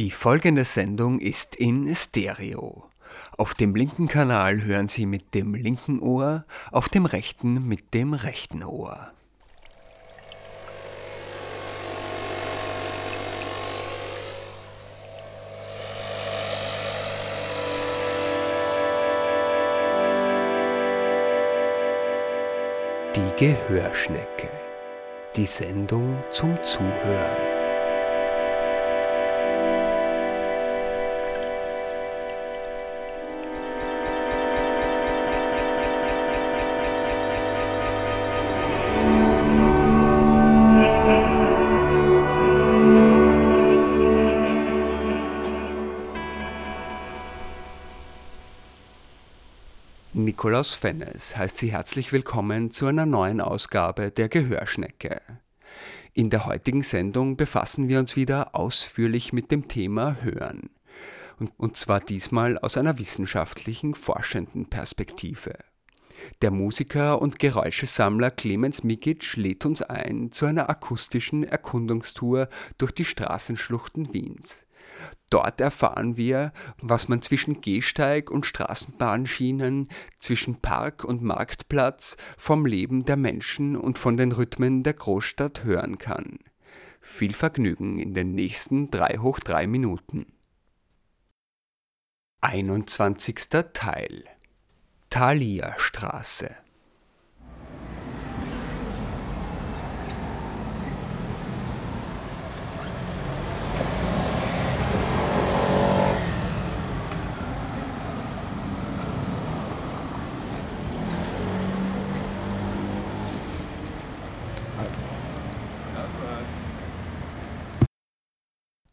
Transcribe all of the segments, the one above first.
Die folgende Sendung ist in Stereo. Auf dem linken Kanal hören Sie mit dem linken Ohr, auf dem rechten mit dem rechten Ohr. Die Gehörschnecke. Die Sendung zum Zuhören. Nikolaus Fennes heißt Sie herzlich willkommen zu einer neuen Ausgabe der Gehörschnecke. In der heutigen Sendung befassen wir uns wieder ausführlich mit dem Thema Hören. Und, und zwar diesmal aus einer wissenschaftlichen, forschenden Perspektive. Der Musiker und Geräuschesammler Clemens Mikic lädt uns ein zu einer akustischen Erkundungstour durch die Straßenschluchten Wiens. Dort erfahren wir, was man zwischen Gehsteig und Straßenbahnschienen, zwischen Park und Marktplatz vom Leben der Menschen und von den Rhythmen der Großstadt hören kann. Viel Vergnügen in den nächsten 3 hoch 3 Minuten. 21. Teil Thalia Straße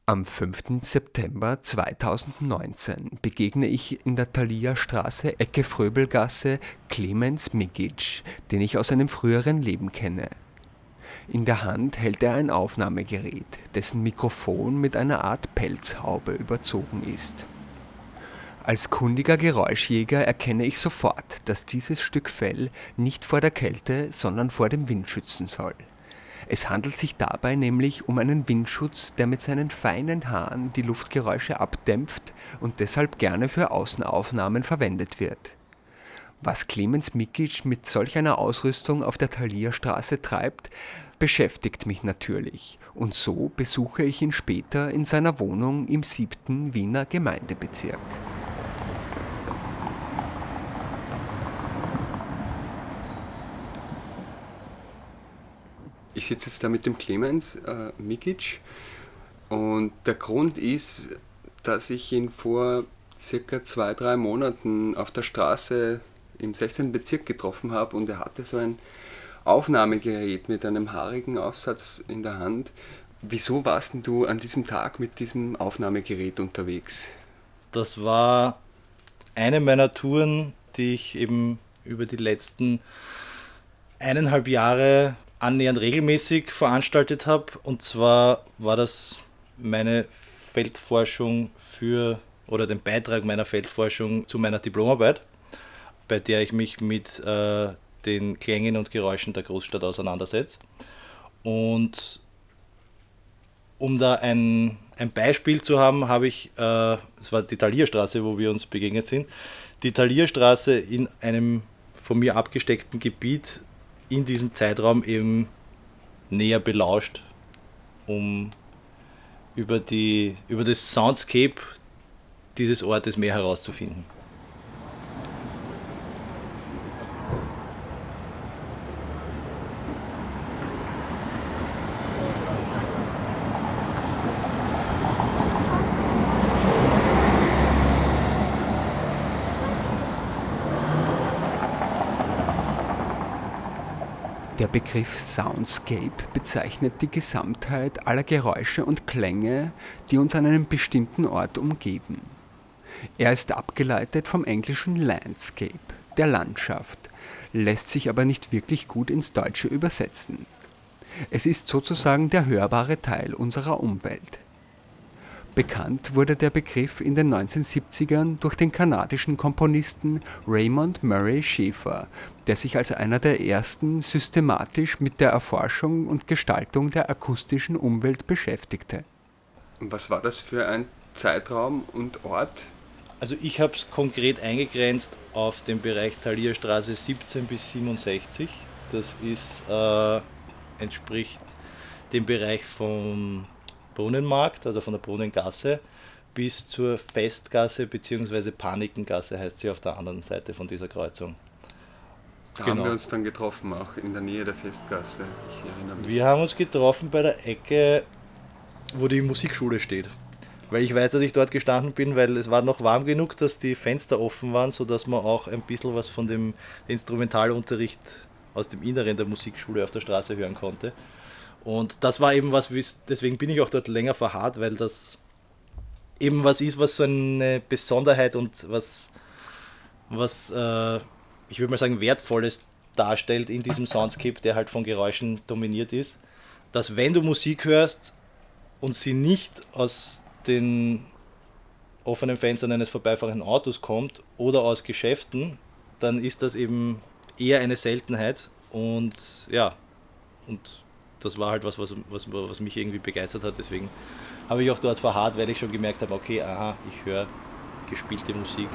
Am 5. September 2019 begegne ich in der Thalia Straße Ecke Fröbelgasse Clemens Migic, den ich aus einem früheren Leben kenne. In der Hand hält er ein Aufnahmegerät, dessen Mikrofon mit einer Art Pelzhaube überzogen ist. Als kundiger Geräuschjäger erkenne ich sofort, dass dieses Stück Fell nicht vor der Kälte, sondern vor dem Wind schützen soll. Es handelt sich dabei nämlich um einen Windschutz, der mit seinen feinen Haaren die Luftgeräusche abdämpft und deshalb gerne für Außenaufnahmen verwendet wird. Was Clemens Mikic mit solch einer Ausrüstung auf der Thalia-Straße treibt, beschäftigt mich natürlich und so besuche ich ihn später in seiner Wohnung im siebten Wiener Gemeindebezirk. Ich sitze jetzt da mit dem Clemens äh, Mikic und der Grund ist, dass ich ihn vor circa zwei, drei Monaten auf der Straße im 16. Bezirk getroffen habe und er hatte so ein Aufnahmegerät mit einem haarigen Aufsatz in der Hand. Wieso warst du an diesem Tag mit diesem Aufnahmegerät unterwegs? Das war eine meiner Touren, die ich eben über die letzten eineinhalb Jahre annähernd regelmäßig veranstaltet habe. Und zwar war das meine Feldforschung für oder den Beitrag meiner Feldforschung zu meiner Diplomarbeit, bei der ich mich mit äh, den Klängen und Geräuschen der Großstadt auseinandersetze. Und um da ein, ein Beispiel zu haben, habe ich, äh, es war die Talierstraße, wo wir uns begegnet sind, die Talierstraße in einem von mir abgesteckten Gebiet in diesem Zeitraum eben näher belauscht, um über, die, über das Soundscape dieses Ortes mehr herauszufinden. Der Begriff Soundscape bezeichnet die Gesamtheit aller Geräusche und Klänge, die uns an einem bestimmten Ort umgeben. Er ist abgeleitet vom englischen Landscape, der Landschaft, lässt sich aber nicht wirklich gut ins Deutsche übersetzen. Es ist sozusagen der hörbare Teil unserer Umwelt. Bekannt wurde der Begriff in den 1970ern durch den kanadischen Komponisten Raymond Murray Schafer, der sich als einer der ersten systematisch mit der Erforschung und Gestaltung der akustischen Umwelt beschäftigte. Was war das für ein Zeitraum und Ort? Also ich habe es konkret eingegrenzt auf den Bereich Talierstraße 17 bis 67. Das ist, äh, entspricht dem Bereich vom Brunnenmarkt, also von der Brunnengasse, bis zur Festgasse bzw. Panikengasse heißt sie auf der anderen Seite von dieser Kreuzung. Da genau. haben wir uns dann getroffen, auch in der Nähe der Festgasse. Wir haben uns getroffen bei der Ecke, wo die Musikschule steht. Weil ich weiß, dass ich dort gestanden bin, weil es war noch warm genug, dass die Fenster offen waren, sodass man auch ein bisschen was von dem Instrumentalunterricht aus dem Inneren der Musikschule auf der Straße hören konnte. Und das war eben was, deswegen bin ich auch dort länger verharrt, weil das eben was ist, was so eine Besonderheit und was, was äh, ich würde mal sagen, wertvolles darstellt in diesem Soundscape, der halt von Geräuschen dominiert ist. Dass wenn du Musik hörst und sie nicht aus den offenen Fenstern eines vorbeifahrenden Autos kommt oder aus Geschäften, dann ist das eben eher eine Seltenheit. Und ja, und das war halt was, was, was, was mich irgendwie begeistert hat. Deswegen habe ich auch dort verharrt, weil ich schon gemerkt habe, okay, aha, ich höre gespielte Musik.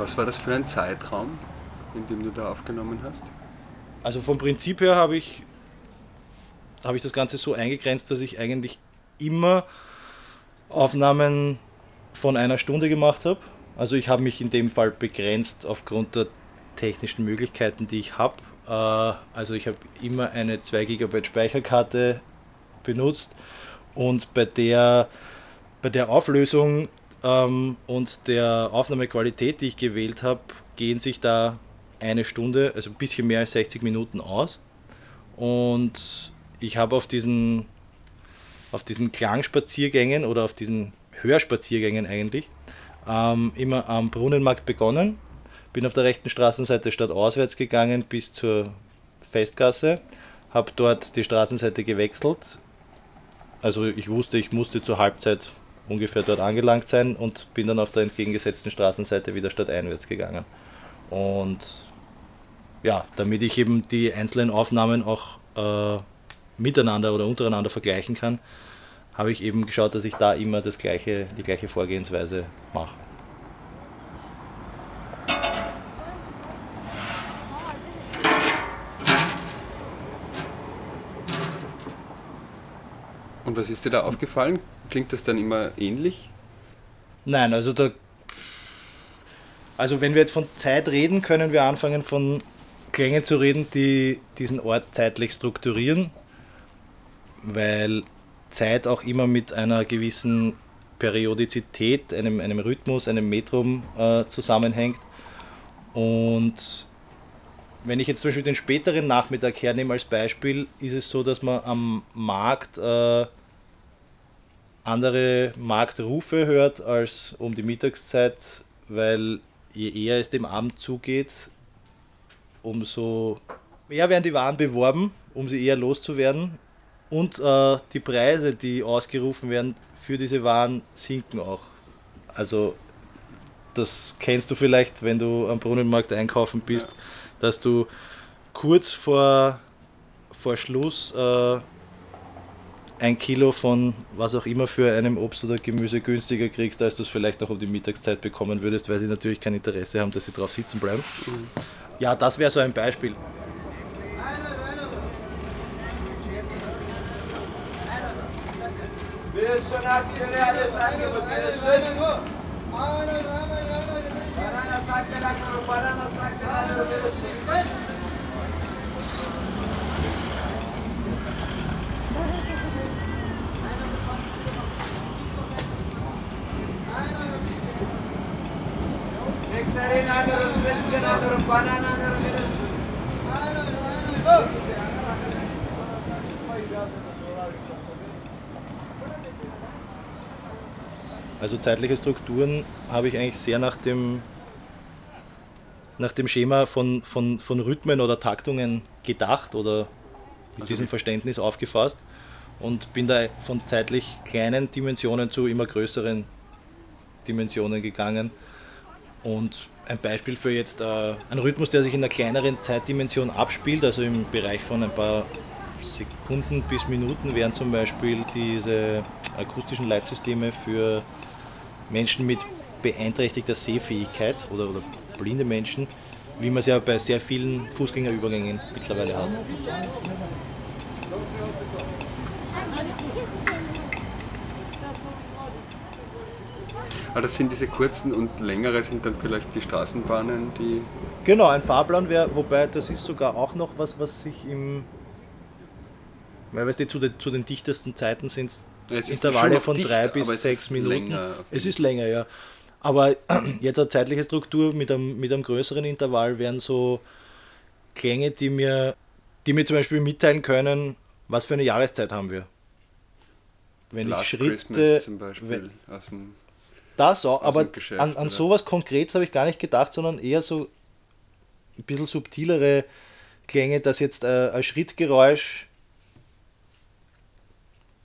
Was war das für ein Zeitraum, in dem du da aufgenommen hast? Also vom Prinzip her habe ich, habe ich das Ganze so eingegrenzt, dass ich eigentlich immer Aufnahmen von einer Stunde gemacht habe. Also ich habe mich in dem Fall begrenzt aufgrund der technischen Möglichkeiten, die ich habe. Äh, also ich habe immer eine 2 GB Speicherkarte benutzt und bei der, bei der Auflösung ähm, und der Aufnahmequalität, die ich gewählt habe, gehen sich da eine Stunde, also ein bisschen mehr als 60 Minuten aus. Und ich habe auf diesen, auf diesen Klangspaziergängen oder auf diesen Hörspaziergängen eigentlich ähm, immer am Brunnenmarkt begonnen. Bin auf der rechten Straßenseite stadtauswärts gegangen bis zur Festgasse, habe dort die Straßenseite gewechselt. Also ich wusste, ich musste zur Halbzeit ungefähr dort angelangt sein und bin dann auf der entgegengesetzten Straßenseite wieder stadteinwärts gegangen. Und ja, damit ich eben die einzelnen Aufnahmen auch äh, miteinander oder untereinander vergleichen kann, habe ich eben geschaut, dass ich da immer das gleiche, die gleiche Vorgehensweise mache. Und was ist dir da aufgefallen? Klingt das dann immer ähnlich? Nein, also da. Also wenn wir jetzt von Zeit reden, können wir anfangen von Klängen zu reden, die diesen Ort zeitlich strukturieren, weil Zeit auch immer mit einer gewissen Periodizität, einem, einem Rhythmus, einem Metrum äh, zusammenhängt. Und wenn ich jetzt zum Beispiel den späteren Nachmittag hernehme als Beispiel, ist es so, dass man am Markt äh, andere Marktrufe hört als um die Mittagszeit, weil je eher es dem Abend zugeht, umso mehr werden die Waren beworben, um sie eher loszuwerden. Und äh, die Preise, die ausgerufen werden für diese Waren, sinken auch. Also das kennst du vielleicht, wenn du am Brunnenmarkt einkaufen bist, ja. dass du kurz vor, vor Schluss äh, ein Kilo von was auch immer für einem Obst oder Gemüse günstiger kriegst, als du es vielleicht noch um die Mittagszeit bekommen würdest, weil sie natürlich kein Interesse haben, dass sie drauf sitzen bleiben. Mhm. Ja, das wäre so ein Beispiel. Also zeitliche Strukturen habe ich eigentlich sehr nach dem, nach dem Schema von, von, von Rhythmen oder Taktungen gedacht oder mit also diesem. Verständnis aufgefasst und bin da von zeitlich kleinen Dimensionen zu immer größeren Dimensionen gegangen und ein Beispiel für jetzt äh, ein Rhythmus, der sich in einer kleineren Zeitdimension abspielt, also im Bereich von ein paar Sekunden bis Minuten, wären zum Beispiel diese akustischen Leitsysteme für Menschen mit beeinträchtigter Sehfähigkeit oder, oder blinde Menschen, wie man es ja bei sehr vielen Fußgängerübergängen mittlerweile hat. Aber das sind diese kurzen und längere sind dann vielleicht die Straßenbahnen, die. Genau, ein Fahrplan wäre, wobei das ist sogar auch noch was, was sich im. Weil weißt du, zu, den, zu den dichtesten Zeiten sind es Intervalle von dicht, drei bis sechs Minuten. Länger. Es ist länger, ja. Aber jetzt eine zeitliche Struktur mit einem, mit einem größeren Intervall wären so Klänge, die mir, die mir zum Beispiel mitteilen können, was für eine Jahreszeit haben wir. Wenn Last ich Schritte. Christmas zum Beispiel wenn, das auch, aber an, an sowas Konkretes habe ich gar nicht gedacht, sondern eher so ein bisschen subtilere Klänge, dass jetzt äh, ein Schrittgeräusch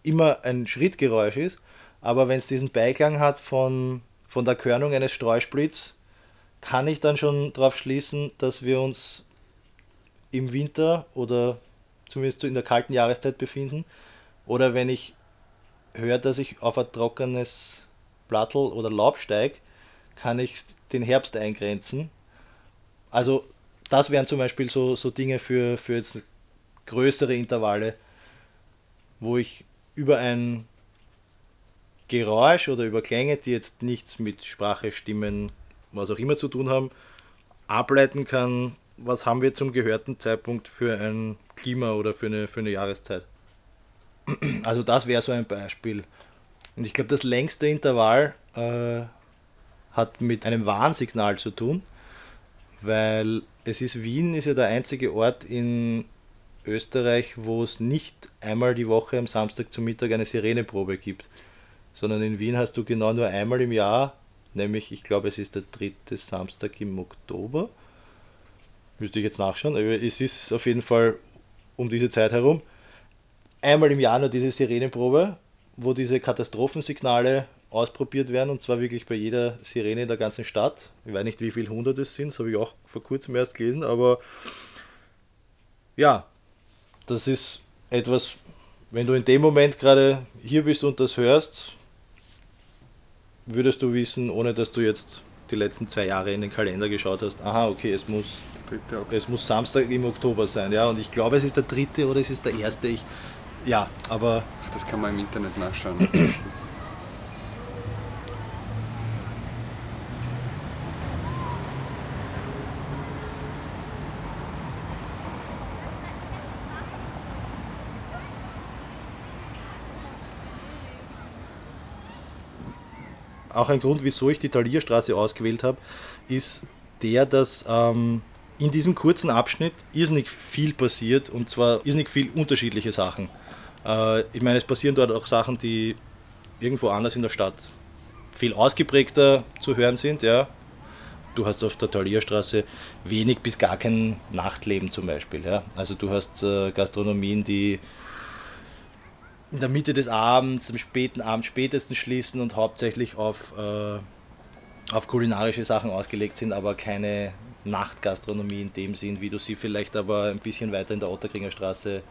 immer ein Schrittgeräusch ist, aber wenn es diesen Beiklang hat von, von der Körnung eines Streusplits, kann ich dann schon darauf schließen, dass wir uns im Winter oder zumindest in der kalten Jahreszeit befinden. Oder wenn ich höre, dass ich auf ein trockenes Blattl oder Laubsteig, kann ich den Herbst eingrenzen. Also das wären zum Beispiel so, so Dinge für, für jetzt größere Intervalle, wo ich über ein Geräusch oder über Klänge, die jetzt nichts mit Sprache, Stimmen, was auch immer zu tun haben, ableiten kann, was haben wir zum gehörten Zeitpunkt für ein Klima oder für eine, für eine Jahreszeit. Also das wäre so ein Beispiel. Und ich glaube, das längste Intervall äh, hat mit einem Warnsignal zu tun, weil es ist Wien ist ja der einzige Ort in Österreich, wo es nicht einmal die Woche am Samstag zum Mittag eine Sireneprobe gibt, sondern in Wien hast du genau nur einmal im Jahr, nämlich ich glaube es ist der dritte Samstag im Oktober. Müsste ich jetzt nachschauen, aber es ist auf jeden Fall um diese Zeit herum. Einmal im Jahr nur diese Sirenenprobe wo diese Katastrophensignale ausprobiert werden und zwar wirklich bei jeder Sirene in der ganzen Stadt. Ich weiß nicht, wie viele hundert es sind, das habe ich auch vor kurzem erst gelesen, aber ja, das ist etwas, wenn du in dem Moment gerade hier bist und das hörst, würdest du wissen, ohne dass du jetzt die letzten zwei Jahre in den Kalender geschaut hast, aha, okay, es muss, es muss Samstag im Oktober sein, ja, und ich glaube, es ist der dritte oder es ist der erste, ich, ja, aber das kann man im Internet nachschauen. auch ein Grund, wieso ich die Talierstraße ausgewählt habe, ist der, dass ähm, in diesem kurzen Abschnitt irrsinnig viel passiert und zwar irrsinnig viel unterschiedliche Sachen. Äh, ich meine, es passieren dort auch Sachen, die irgendwo anders in der Stadt viel ausgeprägter zu hören sind. Ja. Du hast auf der Talierstraße wenig bis gar kein Nachtleben zum Beispiel. Ja. Also du hast äh, Gastronomien, die in der Mitte des Abends, am späten Abend spätestens schließen und hauptsächlich auf, äh, auf kulinarische Sachen ausgelegt sind, aber keine Nachtgastronomie in dem Sinn, wie du sie vielleicht aber ein bisschen weiter in der Otterkringer Straße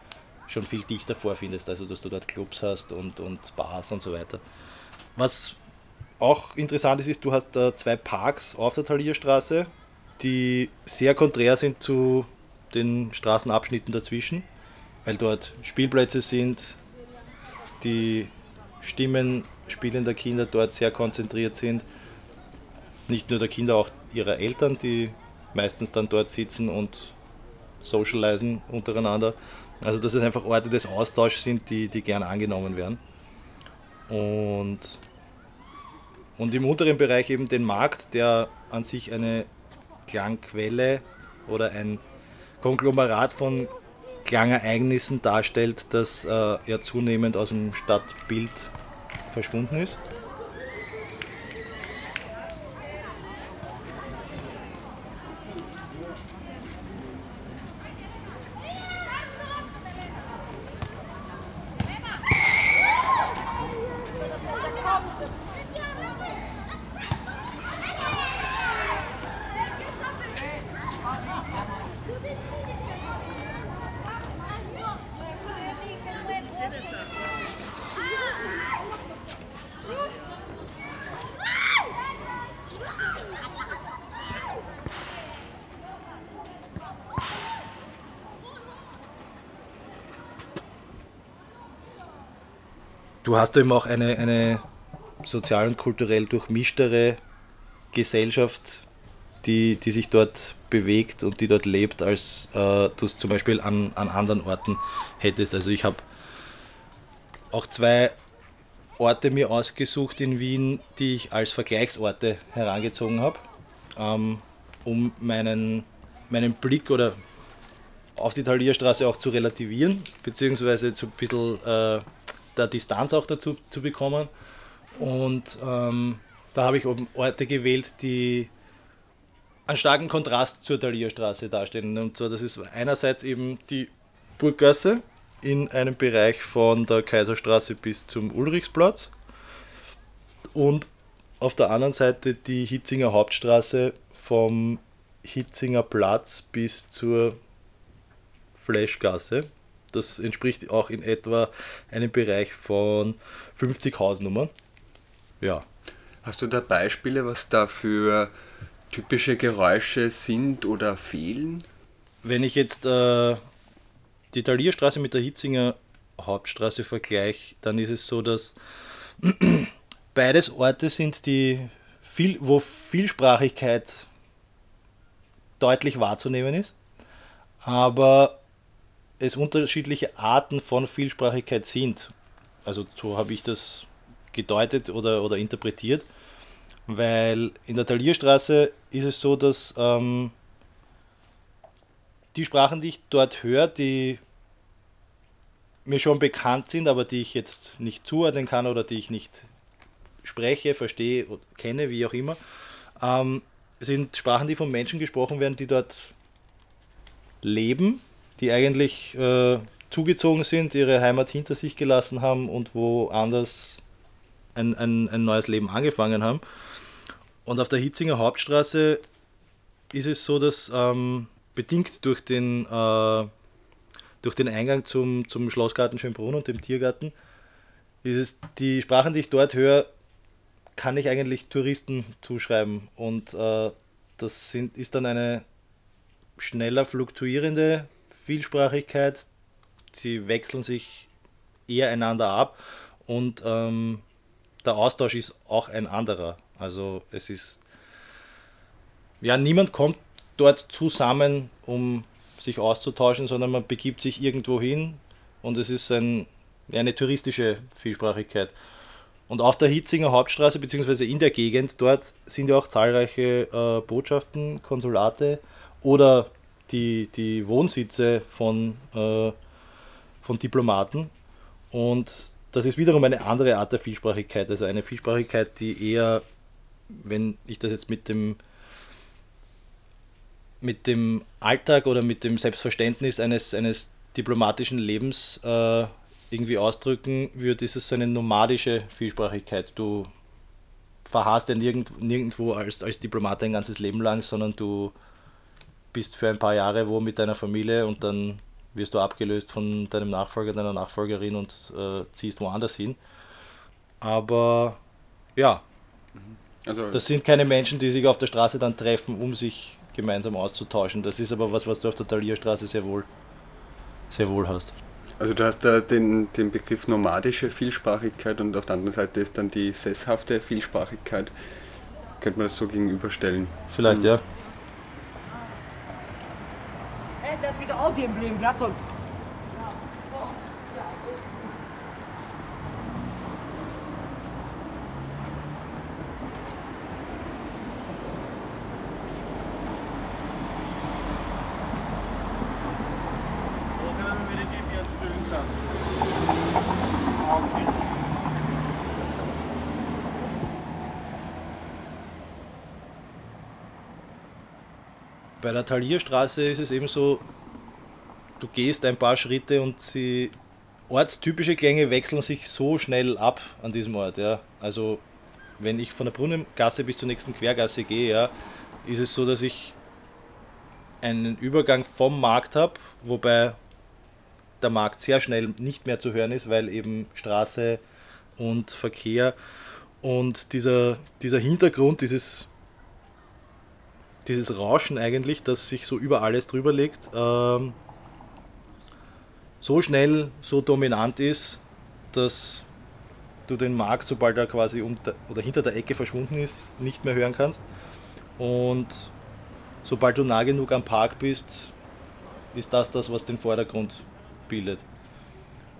schon viel dichter vorfindest, also dass du dort Clubs hast und, und Bars und so weiter. Was auch interessant ist, ist, du hast äh, zwei Parks auf der Talierstraße, die sehr konträr sind zu den Straßenabschnitten dazwischen, weil dort Spielplätze sind, die Stimmen spielender Kinder dort sehr konzentriert sind. Nicht nur der Kinder, auch ihrer Eltern, die meistens dann dort sitzen und socialisen untereinander. Also dass es einfach Orte des Austauschs sind, die, die gern angenommen werden. Und, und im unteren Bereich eben den Markt, der an sich eine Klangquelle oder ein Konglomerat von Klangereignissen darstellt, das äh, ja zunehmend aus dem Stadtbild verschwunden ist. Du hast eben auch eine, eine sozial und kulturell durchmischtere Gesellschaft, die, die sich dort bewegt und die dort lebt, als äh, du es zum Beispiel an, an anderen Orten hättest. Also ich habe auch zwei Orte mir ausgesucht in Wien, die ich als Vergleichsorte herangezogen habe, ähm, um meinen, meinen Blick oder auf die Talierstraße auch zu relativieren, beziehungsweise zu ein bisschen äh, der Distanz auch dazu zu bekommen. Und ähm, da habe ich Orte gewählt, die einen starken Kontrast zur Talierstraße darstellen. Und zwar, das ist einerseits eben die Burggasse in einem Bereich von der Kaiserstraße bis zum Ulrichsplatz und auf der anderen Seite die Hitzinger Hauptstraße vom Hitzinger Platz bis zur Flashgasse. Das entspricht auch in etwa einem Bereich von 50 Hausnummern. Ja. Hast du da Beispiele, was da für typische Geräusche sind oder fehlen? Wenn ich jetzt äh, die Talierstraße mit der Hitzinger Hauptstraße vergleiche, dann ist es so, dass beides Orte sind, die viel, wo Vielsprachigkeit deutlich wahrzunehmen ist, aber es unterschiedliche Arten von Vielsprachigkeit sind. Also so habe ich das gedeutet oder, oder interpretiert, weil in der Talierstraße ist es so, dass ähm, die Sprachen, die ich dort höre, die mir schon bekannt sind, aber die ich jetzt nicht zuordnen kann oder die ich nicht spreche, verstehe, kenne, wie auch immer, ähm, sind Sprachen, die von Menschen gesprochen werden, die dort leben, die eigentlich äh, zugezogen sind, ihre Heimat hinter sich gelassen haben und woanders ein, ein, ein neues Leben angefangen haben. Und auf der Hitzinger Hauptstraße ist es so, dass ähm, bedingt durch den, äh, durch den Eingang zum, zum Schlossgarten Schönbrunn und dem Tiergarten, ist es, die Sprachen, die ich dort höre, kann ich eigentlich Touristen zuschreiben. Und äh, das sind, ist dann eine schneller fluktuierende Vielsprachigkeit. Sie wechseln sich eher einander ab und ähm, der Austausch ist auch ein anderer. Also es ist, ja, niemand kommt dort zusammen, um sich auszutauschen, sondern man begibt sich irgendwo hin und es ist ein, eine touristische Vielsprachigkeit. Und auf der Hitzinger Hauptstraße, beziehungsweise in der Gegend dort, sind ja auch zahlreiche äh, Botschaften, Konsulate oder die, die Wohnsitze von, äh, von Diplomaten. Und das ist wiederum eine andere Art der Vielsprachigkeit, also eine Vielsprachigkeit, die eher, wenn ich das jetzt mit dem, mit dem Alltag oder mit dem Selbstverständnis eines, eines diplomatischen Lebens äh, irgendwie ausdrücken würde, ist es so eine nomadische Vielsprachigkeit. Du verharrst ja nirgend, nirgendwo als, als Diplomat ein ganzes Leben lang, sondern du bist für ein paar Jahre wo mit deiner Familie und dann wirst du abgelöst von deinem Nachfolger, deiner Nachfolgerin und äh, ziehst woanders hin. Aber ja, also, das sind keine Menschen, die sich auf der Straße dann treffen, um sich gemeinsam auszutauschen. Das ist aber was, was du auf der Talierstraße sehr wohl, sehr wohl hast. Also du hast da den, den Begriff nomadische Vielsprachigkeit und auf der anderen Seite ist dann die sesshafte Vielsprachigkeit. Könnte man das so gegenüberstellen? Vielleicht, mhm. ja. Hat wieder Audi im Leben, Glatton. Bei der Talierstraße ist es eben so, du gehst ein paar Schritte und sie ortstypische Klänge wechseln sich so schnell ab an diesem Ort. Ja. Also wenn ich von der Brunnengasse bis zur nächsten Quergasse gehe, ja, ist es so, dass ich einen Übergang vom Markt habe, wobei der Markt sehr schnell nicht mehr zu hören ist, weil eben Straße und Verkehr und dieser, dieser Hintergrund, dieses dieses Rauschen eigentlich, das sich so über alles drüber legt, ähm, so schnell, so dominant ist, dass du den Markt, sobald er quasi unter, oder hinter der Ecke verschwunden ist, nicht mehr hören kannst. Und sobald du nah genug am Park bist, ist das das, was den Vordergrund bildet.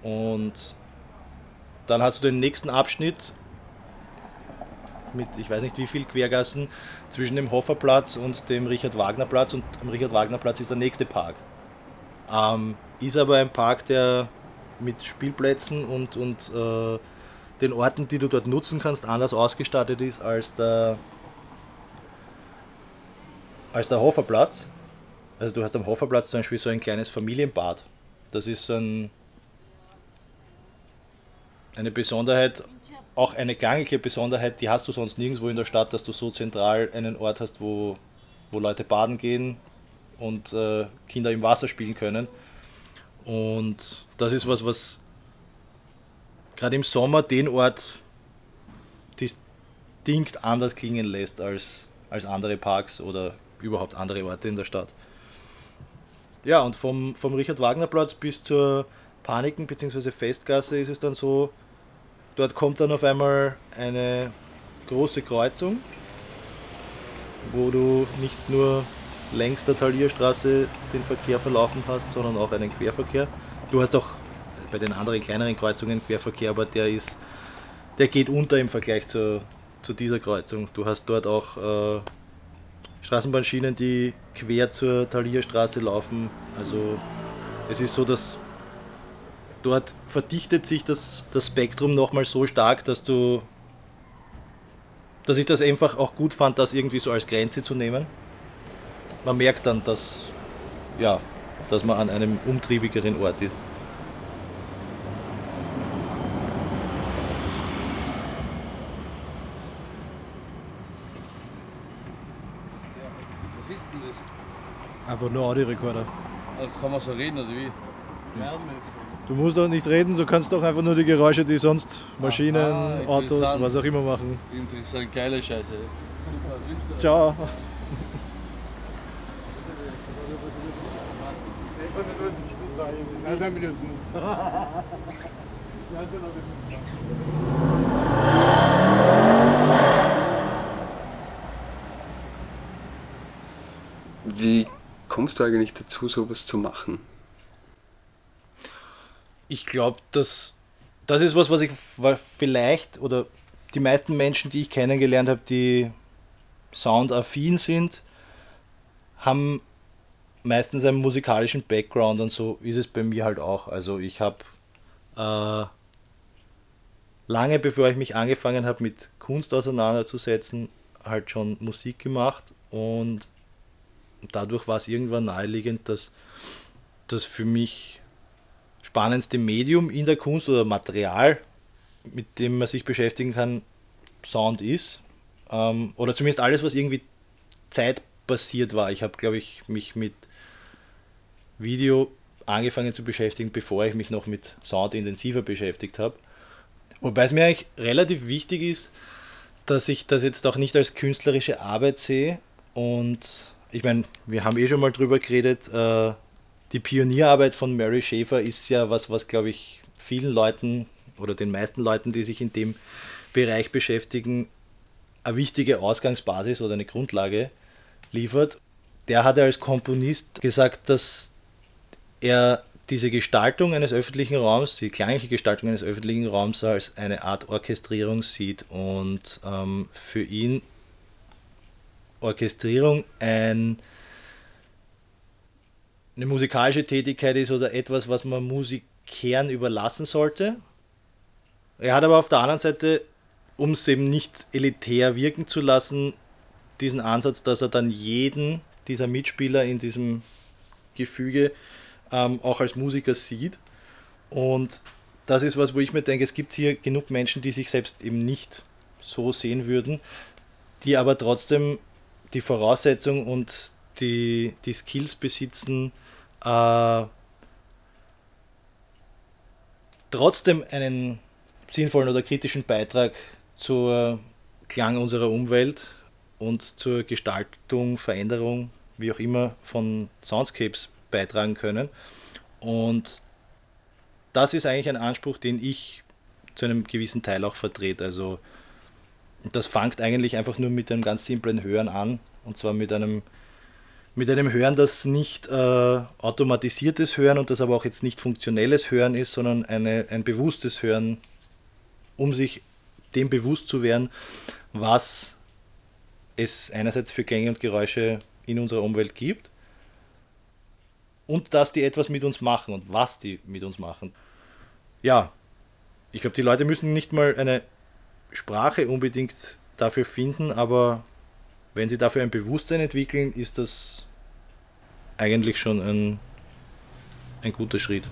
Und dann hast du den nächsten Abschnitt mit, ich weiß nicht wie viel Quergassen, zwischen dem Hofferplatz und dem Richard-Wagner-Platz. Und am Richard-Wagner-Platz ist der nächste Park. Ähm, ist aber ein Park, der mit Spielplätzen und, und äh, den Orten, die du dort nutzen kannst, anders ausgestattet ist als der, als der Hoferplatz. Also du hast am Hoferplatz zum Beispiel so ein kleines Familienbad. Das ist ein, eine Besonderheit, auch eine gangige Besonderheit, die hast du sonst nirgendwo in der Stadt, dass du so zentral einen Ort hast, wo, wo Leute baden gehen und äh, Kinder im Wasser spielen können. Und das ist was, was gerade im Sommer den Ort distinkt anders klingen lässt als, als andere Parks oder überhaupt andere Orte in der Stadt. Ja, und vom, vom Richard-Wagner-Platz bis zur Paniken- bzw. Festgasse ist es dann so, dort kommt dann auf einmal eine große Kreuzung, wo du nicht nur längs der Talierstraße den Verkehr verlaufen hast, sondern auch einen Querverkehr. Du hast auch bei den anderen kleineren Kreuzungen Querverkehr, aber der ist, der geht unter im Vergleich zu, zu dieser Kreuzung. Du hast dort auch äh, Straßenbahnschienen, die quer zur Talierstraße laufen. Also es ist so, dass dort verdichtet sich das, das Spektrum nochmal so stark, dass du dass ich das einfach auch gut fand, das irgendwie so als Grenze zu nehmen. Man merkt dann, dass, ja, dass man an einem umtriebigeren Ort ist. Was ist denn das? Einfach nur Audiorekorder. Also kann man so reden oder wie? Du musst doch nicht reden, du kannst doch einfach nur die Geräusche, die sonst Maschinen, Aha, Autos, interessant. was auch immer machen. Interessant, geile Scheiße. Super, wünsche dir Ciao. Wie kommst du eigentlich dazu, sowas zu machen? Ich glaube, dass das ist was, was ich vielleicht oder die meisten Menschen, die ich kennengelernt habe, die soundaffin sind, haben meistens einen musikalischen Background und so ist es bei mir halt auch. Also ich habe äh, lange bevor ich mich angefangen habe mit Kunst auseinanderzusetzen, halt schon Musik gemacht und dadurch war es irgendwann naheliegend, dass das für mich spannendste Medium in der Kunst oder Material, mit dem man sich beschäftigen kann, Sound ist. Ähm, oder zumindest alles, was irgendwie zeitbasiert war. Ich habe, glaube ich, mich mit Video angefangen zu beschäftigen, bevor ich mich noch mit Sound intensiver beschäftigt habe. Wobei es mir eigentlich relativ wichtig ist, dass ich das jetzt auch nicht als künstlerische Arbeit sehe. Und ich meine, wir haben eh schon mal drüber geredet, äh, die Pionierarbeit von Mary Schaefer ist ja was, was glaube ich vielen Leuten oder den meisten Leuten, die sich in dem Bereich beschäftigen, eine wichtige Ausgangsbasis oder eine Grundlage liefert. Der hat ja als Komponist gesagt, dass er diese Gestaltung eines öffentlichen Raums, die klangliche Gestaltung eines öffentlichen Raums als eine Art Orchestrierung sieht und ähm, für ihn Orchestrierung ein, eine musikalische Tätigkeit ist oder etwas, was man Musikern überlassen sollte. Er hat aber auf der anderen Seite, um es eben nicht elitär wirken zu lassen, diesen Ansatz, dass er dann jeden dieser Mitspieler in diesem Gefüge ähm, auch als Musiker sieht. Und das ist was, wo ich mir denke, es gibt hier genug Menschen, die sich selbst eben nicht so sehen würden, die aber trotzdem die Voraussetzung und die, die Skills besitzen, äh, trotzdem einen sinnvollen oder kritischen Beitrag zur Klang unserer Umwelt und zur Gestaltung, Veränderung, wie auch immer, von Soundscapes beitragen können. Und das ist eigentlich ein Anspruch, den ich zu einem gewissen Teil auch verdreht. Also das fängt eigentlich einfach nur mit einem ganz simplen Hören an. Und zwar mit einem, mit einem Hören, das nicht äh, automatisiertes Hören und das aber auch jetzt nicht funktionelles Hören ist, sondern eine, ein bewusstes Hören, um sich dem bewusst zu werden, was es einerseits für Klänge und Geräusche in unserer Umwelt gibt und dass die etwas mit uns machen und was die mit uns machen. Ja, ich glaube, die Leute müssen nicht mal eine Sprache unbedingt dafür finden, aber wenn sie dafür ein Bewusstsein entwickeln, ist das eigentlich schon ein, ein guter Schritt.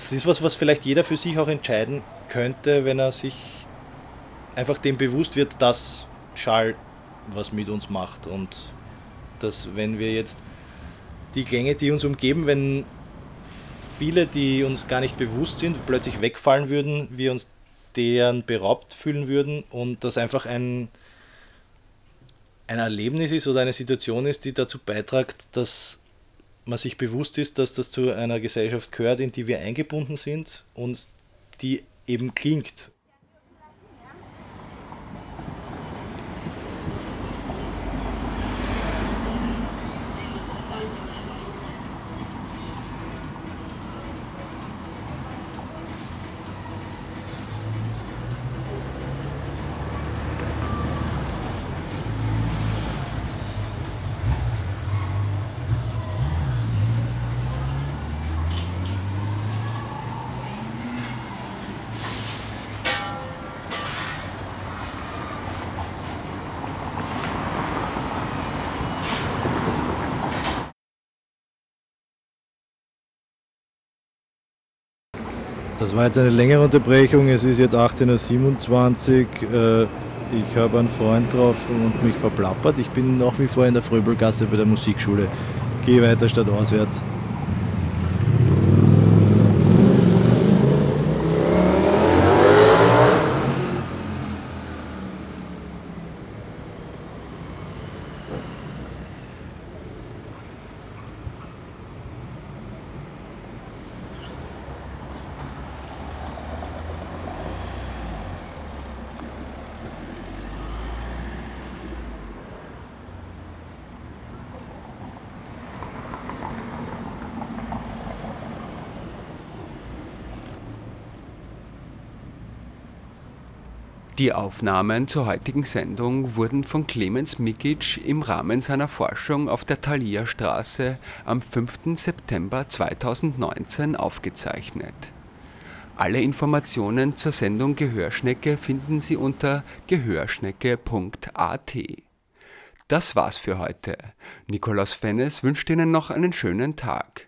Das ist was, was vielleicht jeder für sich auch entscheiden könnte, wenn er sich einfach dem bewusst wird, dass Schall was mit uns macht. Und dass wenn wir jetzt die Klänge, die uns umgeben, wenn viele, die uns gar nicht bewusst sind, plötzlich wegfallen würden, wir uns deren beraubt fühlen würden und das einfach ein, ein Erlebnis ist oder eine Situation ist, die dazu beiträgt, dass man sich bewusst ist, dass das zu einer Gesellschaft gehört, in die wir eingebunden sind und die eben klingt. Das war jetzt eine längere Unterbrechung. Es ist jetzt 18.27 Uhr. Äh, ich habe einen Freund drauf und mich verplappert. Ich bin nach wie vor in der Fröbelgasse bei der Musikschule. Gehe weiter statt auswärts. Die Aufnahmen zur heutigen Sendung wurden von Clemens Mikic im Rahmen seiner Forschung auf der Thalia-Straße am 5. September 2019 aufgezeichnet. Alle Informationen zur Sendung Gehörschnecke finden Sie unter gehörschnecke.at. Das war's für heute. Nikolaus Fennes wünscht Ihnen noch einen schönen Tag.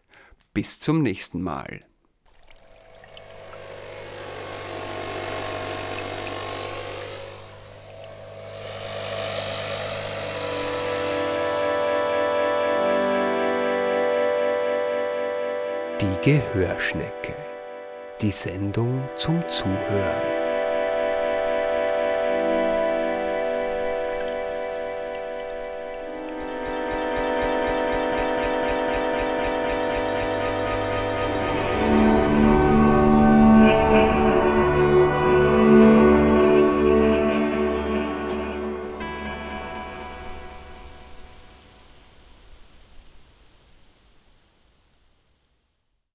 Bis zum nächsten Mal. Die Gehörschnecke. Die Sendung zum Zuhören.